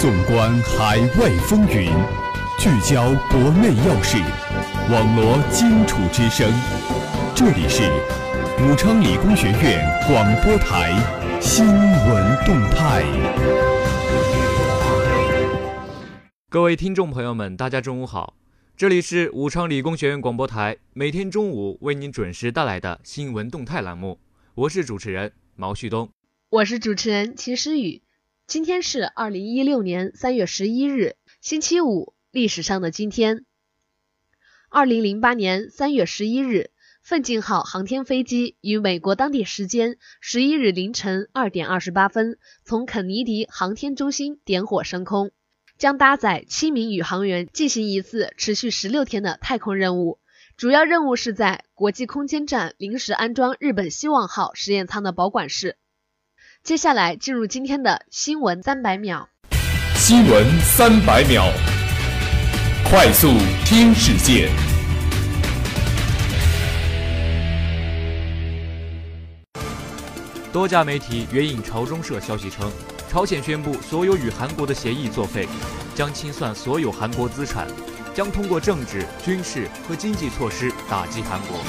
纵观海外风云，聚焦国内要事，网罗荆楚之声。这里是武昌理工学院广播台新闻动态。各位听众朋友们，大家中午好，这里是武昌理工学院广播台每天中午为您准时带来的新闻动态栏目，我是主持人毛旭东，我是主持人秦诗雨。今天是二零一六年三月十一日，星期五，历史上的今天。二零零八年三月十一日，奋进号航天飞机于美国当地时间十一日凌晨二点二十八分从肯尼迪航天中心点火升空，将搭载七名宇航员进行一次持续十六天的太空任务。主要任务是在国际空间站临时安装日本希望号实验舱的保管室。接下来进入今天的新闻三百秒。新闻三百秒，快速听世界。多家媒体援引朝中社消息称，朝鲜宣布所有与韩国的协议作废，将清算所有韩国资产，将通过政治、军事和经济措施打击韩国。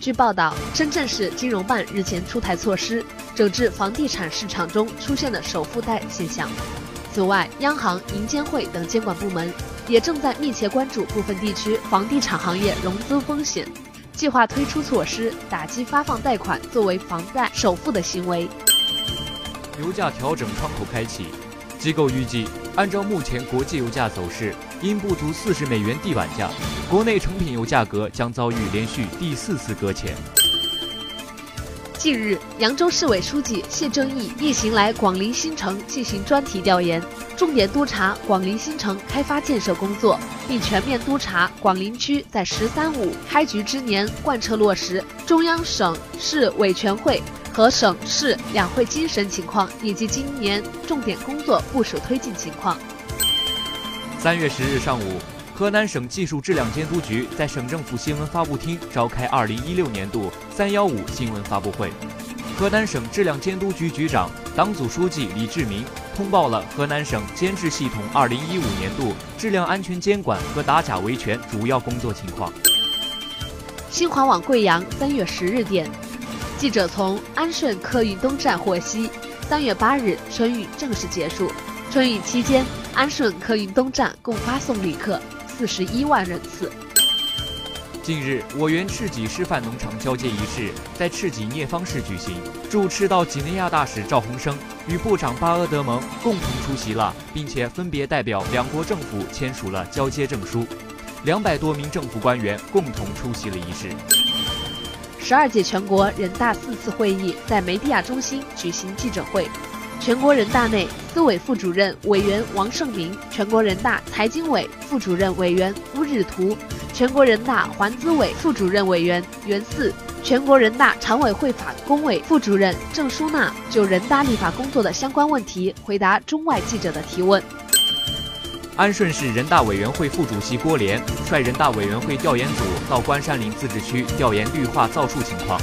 据报道，深圳市金融办日前出台措施。整治房地产市场中出现的首付贷现象。此外，央行、银监会等监管部门也正在密切关注部分地区房地产行业融资风险，计划推出措施打击发放贷款作为房贷首付的行为。油价调整窗口开启，机构预计，按照目前国际油价走势，因不足四十美元地板价，国内成品油价格将遭遇连续第四次搁浅。近日，扬州市委书记谢正义一行来广陵新城进行专题调研，重点督查广陵新城开发建设工作，并全面督查广陵区在“十三五”开局之年贯彻落实中央、省市委全会和省市两会精神情况，以及今年重点工作部署推进情况。三月十日上午。河南省技术质量监督局在省政府新闻发布厅召开二零一六年度“三幺五”新闻发布会。河南省质量监督局局长、党组书记李志明通报了河南省监质系统二零一五年度质量安全监管和打假维权主要工作情况。新华网贵阳三月十日电，记者从安顺客运东站获悉，三月八日春运正式结束。春运期间，安顺客运东站共发送旅客。四十一万人次。近日，我园赤脊示范农场交接仪式在赤脊聂方市举行，驻赤道几内亚大使赵鸿生与部长巴阿德蒙共同出席了，并且分别代表两国政府签署了交接证书。两百多名政府官员共同出席了仪式。十二届全国人大四次会议在梅地亚中心举行记者会。全国人大内司委副主任委员王胜明，全国人大财经委副主任委员乌日图，全国人大环资委副主任委员袁四，全国人大常委会法工委副主任郑淑娜就人大立法工作的相关问题回答中外记者的提问。安顺市人大委员会副主席郭连率人大委员会调研组到关山岭自治区调研绿化造树情况。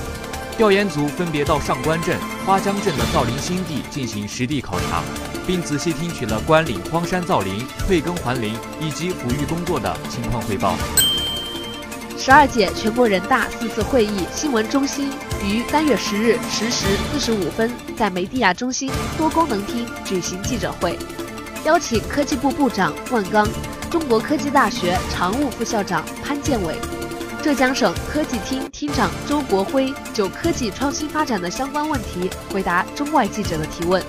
调研组分别到上关镇、花江镇的造林新地进行实地考察，并仔细听取了关岭荒山造林、退耕还林以及抚育工作的情况汇报。十二届全国人大四次会议新闻中心于三月十日十时四十五分在梅地亚中心多功能厅举行记者会，邀请科技部部长万钢、中国科技大学常务副校长潘建伟。浙江省科技厅厅长周国辉就科技创新发展的相关问题回答中外记者的提问。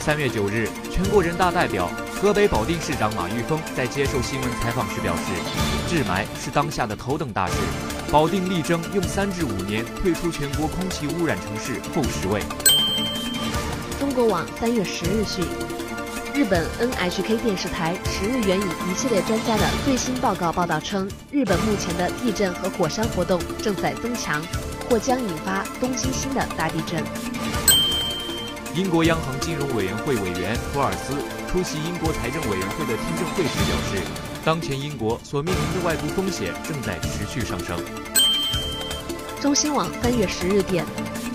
三月九日，全国人大代表、河北保定市长马玉峰在接受新闻采访时表示，治霾是当下的头等大事，保定力争用三至五年退出全国空气污染城市后十位。中国网三月十日讯。日本 NHK 电视台十日援引一系列专家的最新报告报道称，日本目前的地震和火山活动正在增强，或将引发东京新的大地震。英国央行金融委员会委员托尔斯出席英国财政委员会的听证会时表示，当前英国所面临的外部风险正在持续上升。中新网三月十日电。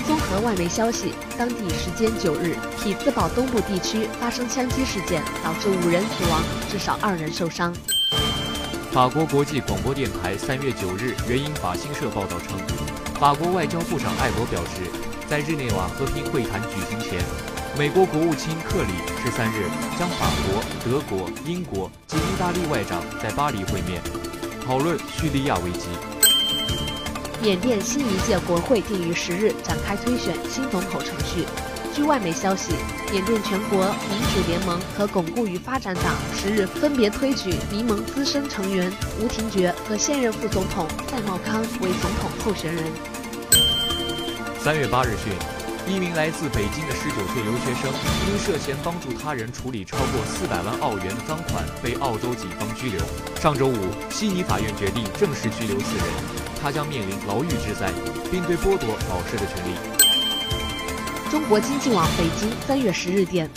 综合外媒消息，当地时间九日，匹兹堡东部地区发生枪击事件，导致五人死亡，至少二人受伤。法国国际广播电台三月九日援引法新社报道称，法国外交部长艾博表示，在日内瓦和平会谈举行前，美国国务卿克里十三日将法国、德国、英国及意大利外长在巴黎会面，讨论叙利亚危机。缅甸新一届国会定于十日展开推选新总统程序。据外媒消息，缅甸全国民主联盟和巩固与发展党十日分别推举民盟资深成员吴廷觉和现任副总统戴茂康为总统候选人。三月八日讯，一名来自北京的十九岁留学生因涉嫌帮助他人处理超过四百万澳元的赃款，被澳洲警方拘留。上周五，悉尼法院决定正式拘留四人，他将面临牢狱之灾，并对剥夺保释的权利。中国经济网北京三月十日电，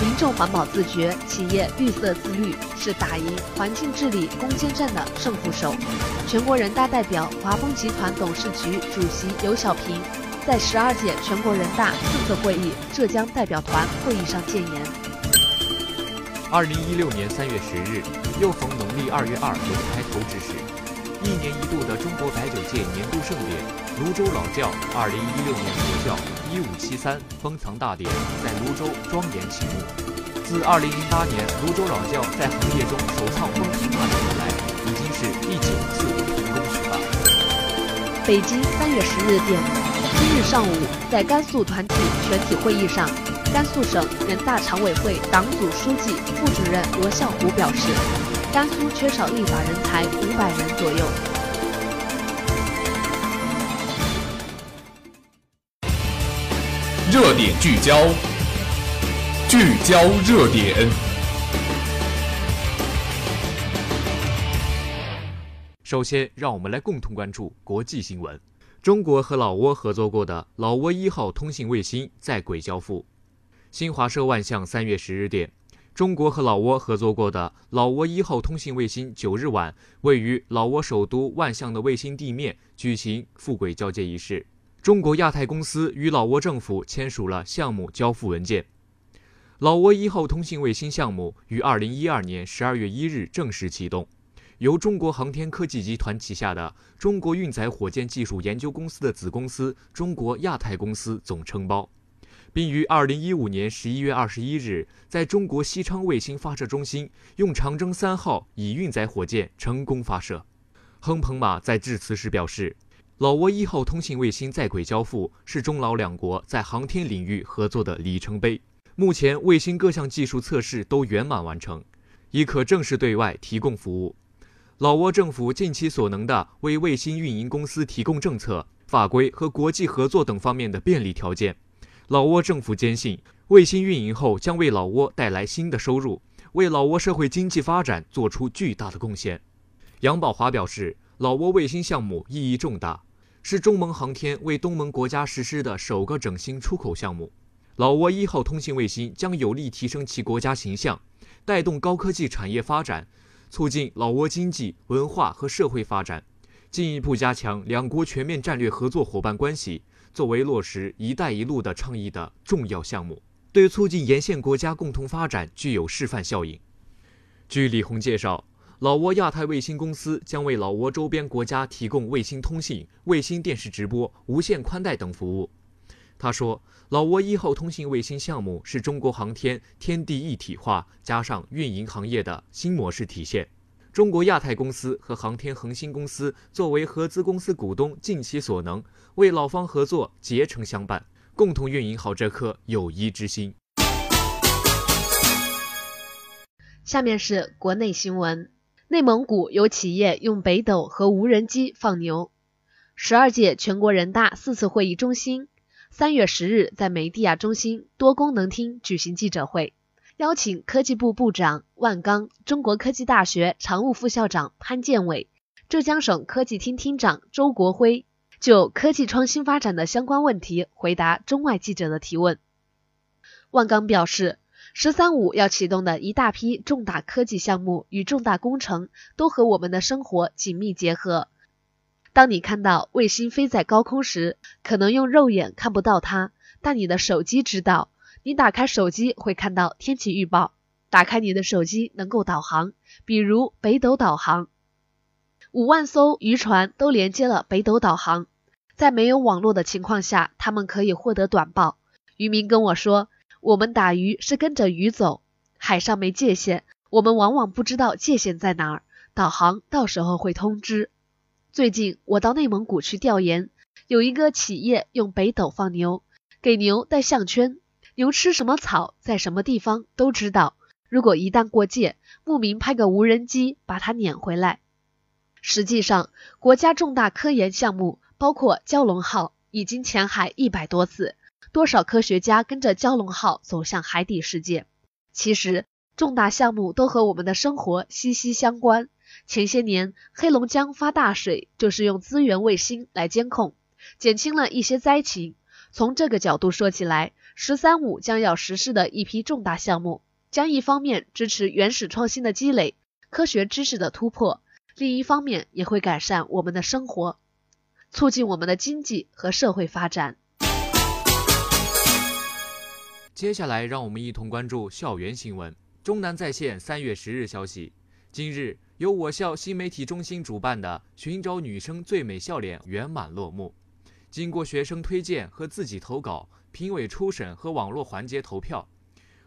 民众环保自觉，企业绿色自律是打赢环境治理攻坚战的胜负手。全国人大代表、华丰集团董事局主席刘小平在十二届全国人大四次会议浙江代表团会议上建言。二零一六年三月十日，又逢农历二月二龙抬头之时，一年一度的中国白酒界年度盛典。泸州老窖二零一六年国窖一五七三封藏大典在泸州庄严启幕。自二零零八年泸州老窖在行业中首创封藏大典以来，已经是第九次成功举办。北京三月十日电，今日上午在甘肃团体全体会议上，甘肃省人大常委会党组书记、副主任罗孝虎表示，甘肃缺少立法人才五百人左右。热点聚焦，聚焦热点。首先，让我们来共同关注国际新闻。中国和老挝合作过的老挝一号通信卫星在轨交付。新华社万象三月十日电，中国和老挝合作过的老挝一号通信卫星九日晚位于老挝首都万象的卫星地面举行复轨交接仪式。中国亚太公司与老挝政府签署了项目交付文件。老挝一号通信卫星项目于二零一二年十二月一日正式启动，由中国航天科技集团旗下的中国运载火箭技术研究公司的子公司中国亚太公司总承包，并于二零一五年十一月二十一日在中国西昌卫星发射中心用长征三号乙运载火箭成功发射。亨彭马在致辞时表示。老挝一号通信卫星在轨交付是中老两国在航天领域合作的里程碑。目前，卫星各项技术测试都圆满完成，已可正式对外提供服务。老挝政府尽其所能地为卫星运营公司提供政策、法规和国际合作等方面的便利条件。老挝政府坚信，卫星运营后将为老挝带来新的收入，为老挝社会经济发展做出巨大的贡献。杨宝华表示，老挝卫星项目意义重大。是中蒙航天为东盟国家实施的首个整新出口项目。老挝一号通信卫星将有力提升其国家形象，带动高科技产业发展，促进老挝经济、文化和社会发展，进一步加强两国全面战略合作伙伴关系。作为落实“一带一路”的倡议的重要项目，对促进沿线国家共同发展具有示范效应。据李红介绍。老挝亚太卫星公司将为老挝周边国家提供卫星通信、卫星电视直播、无线宽带等服务。他说：“老挝一号通信卫星项目是中国航天天地一体化加上运营行业的新模式体现。中国亚太公司和航天恒星公司作为合资公司股东，尽其所能为老方合作竭诚相伴，共同运营好这颗友谊之心。”下面是国内新闻。内蒙古有企业用北斗和无人机放牛。十二届全国人大四次会议中心三月十日在梅地亚中心多功能厅举行记者会，邀请科技部部长万钢、中国科技大学常务副校长潘建伟、浙江省科技厅厅长周国辉就科技创新发展的相关问题回答中外记者的提问。万钢表示。“十三五”要启动的一大批重大科技项目与重大工程，都和我们的生活紧密结合。当你看到卫星飞在高空时，可能用肉眼看不到它，但你的手机知道。你打开手机会看到天气预报，打开你的手机能够导航，比如北斗导航。五万艘渔船都连接了北斗导航，在没有网络的情况下，他们可以获得短报。渔民跟我说，我们打鱼是跟着鱼走，海上没界限，我们往往不知道界限在哪儿，导航到时候会通知。最近我到内蒙古去调研，有一个企业用北斗放牛，给牛戴项圈，牛吃什么草，在什么地方都知道。如果一旦过界，牧民派个无人机把它撵回来。实际上，国家重大科研项目包括蛟龙号，已经潜海一百多次，多少科学家跟着蛟龙号走向海底世界。其实，重大项目都和我们的生活息息相关。前些年，黑龙江发大水，就是用资源卫星来监控，减轻了一些灾情。从这个角度说起来，“十三五”将要实施的一批重大项目，将一方面支持原始创新的积累、科学知识的突破，另一方面也会改善我们的生活，促进我们的经济和社会发展。接下来，让我们一同关注校园新闻。中南在线三月十日消息，今日。由我校新媒体中心主办的“寻找女生最美笑脸”圆满落幕。经过学生推荐和自己投稿、评委初审和网络环节投票，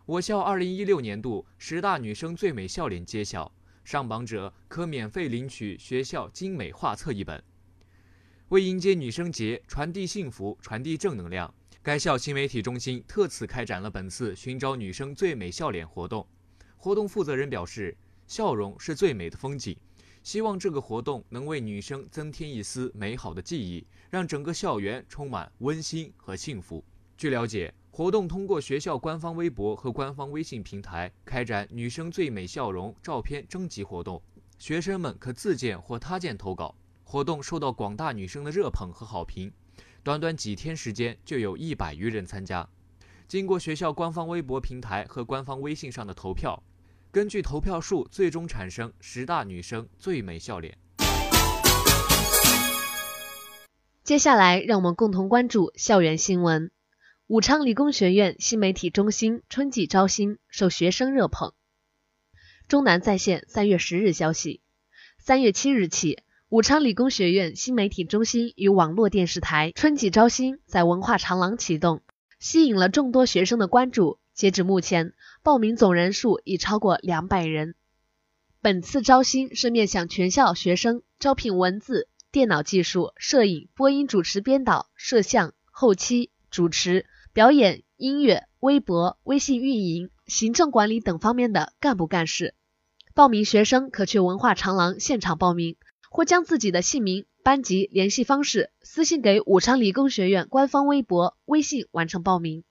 我校2016年度十大女生最美笑脸揭晓，上榜者可免费领取学校精美画册一本。为迎接女生节，传递幸福，传递正能量，该校新媒体中心特此开展了本次“寻找女生最美笑脸”活动。活动负责人表示。笑容是最美的风景，希望这个活动能为女生增添一丝美好的记忆，让整个校园充满温馨和幸福。据了解，活动通过学校官方微博和官方微信平台开展“女生最美笑容”照片征集活动，学生们可自荐或他荐投稿。活动受到广大女生的热捧和好评，短短几天时间就有一百余人参加。经过学校官方微博平台和官方微信上的投票。根据投票数，最终产生十大女生最美笑脸。接下来，让我们共同关注校园新闻。武昌理工学院新媒体中心春季招新受学生热捧。中南在线三月十日消息，三月七日起，武昌理工学院新媒体中心与网络电视台春季招新在文化长廊启动，吸引了众多学生的关注。截止目前，报名总人数已超过两百人。本次招新是面向全校学生，招聘文字、电脑技术、摄影、播音主持、编导、摄像、后期、主持、表演、音乐、微博、微信运营、行政管理等方面的干部干事。报名学生可去文化长廊现场报名，或将自己的姓名、班级联系方式私信给武昌理工学院官方微博、微信完成报名。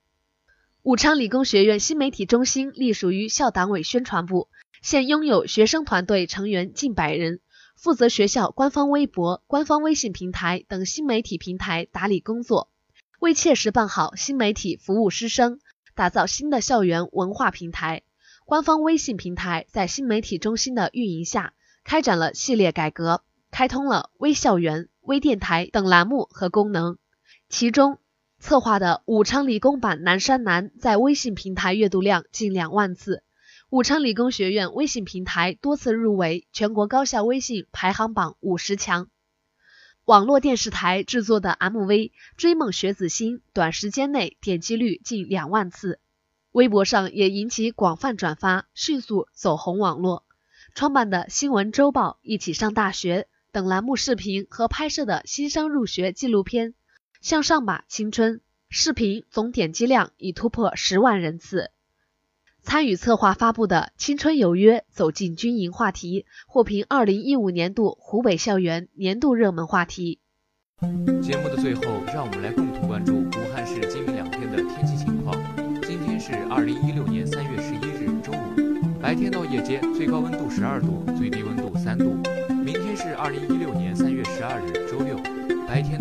武昌理工学院新媒体中心隶属于校党委宣传部，现拥有学生团队成员近百人，负责学校官方微博、官方微信平台等新媒体平台打理工作。为切实办好新媒体服务师生，打造新的校园文化平台，官方微信平台在新媒体中心的运营下，开展了系列改革，开通了微校园、微电台等栏目和功能，其中。策划的武昌理工版南山南在微信平台阅读量近两万次，武昌理工学院微信平台多次入围全国高校微信排行榜五十强。网络电视台制作的 MV《追梦学子心》短时间内点击率近两万次，微博上也引起广泛转发，迅速走红网络。创办的新闻周报《一起上大学》等栏目视频和拍摄的新生入学纪录片。向上吧，青春！视频总点击量已突破十万人次。参与策划发布的《青春有约，走进军营》话题获评二零一五年度湖北校园年度热门话题。节目的最后，让我们来共同关注武汉市今明两天的天气情况。今天是二零一六年三月十一日周五，白天到夜间最高温度十二度，最低温度三度。明天是二零一六年三月十二日周六，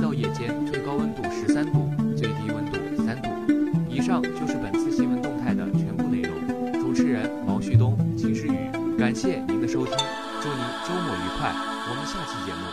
到夜间最高温。度十三度，最低温度三度。以上就是本次新闻动态的全部内容。主持人毛旭东、秦诗雨，感谢您的收听，祝您周末愉快。我们下期节目。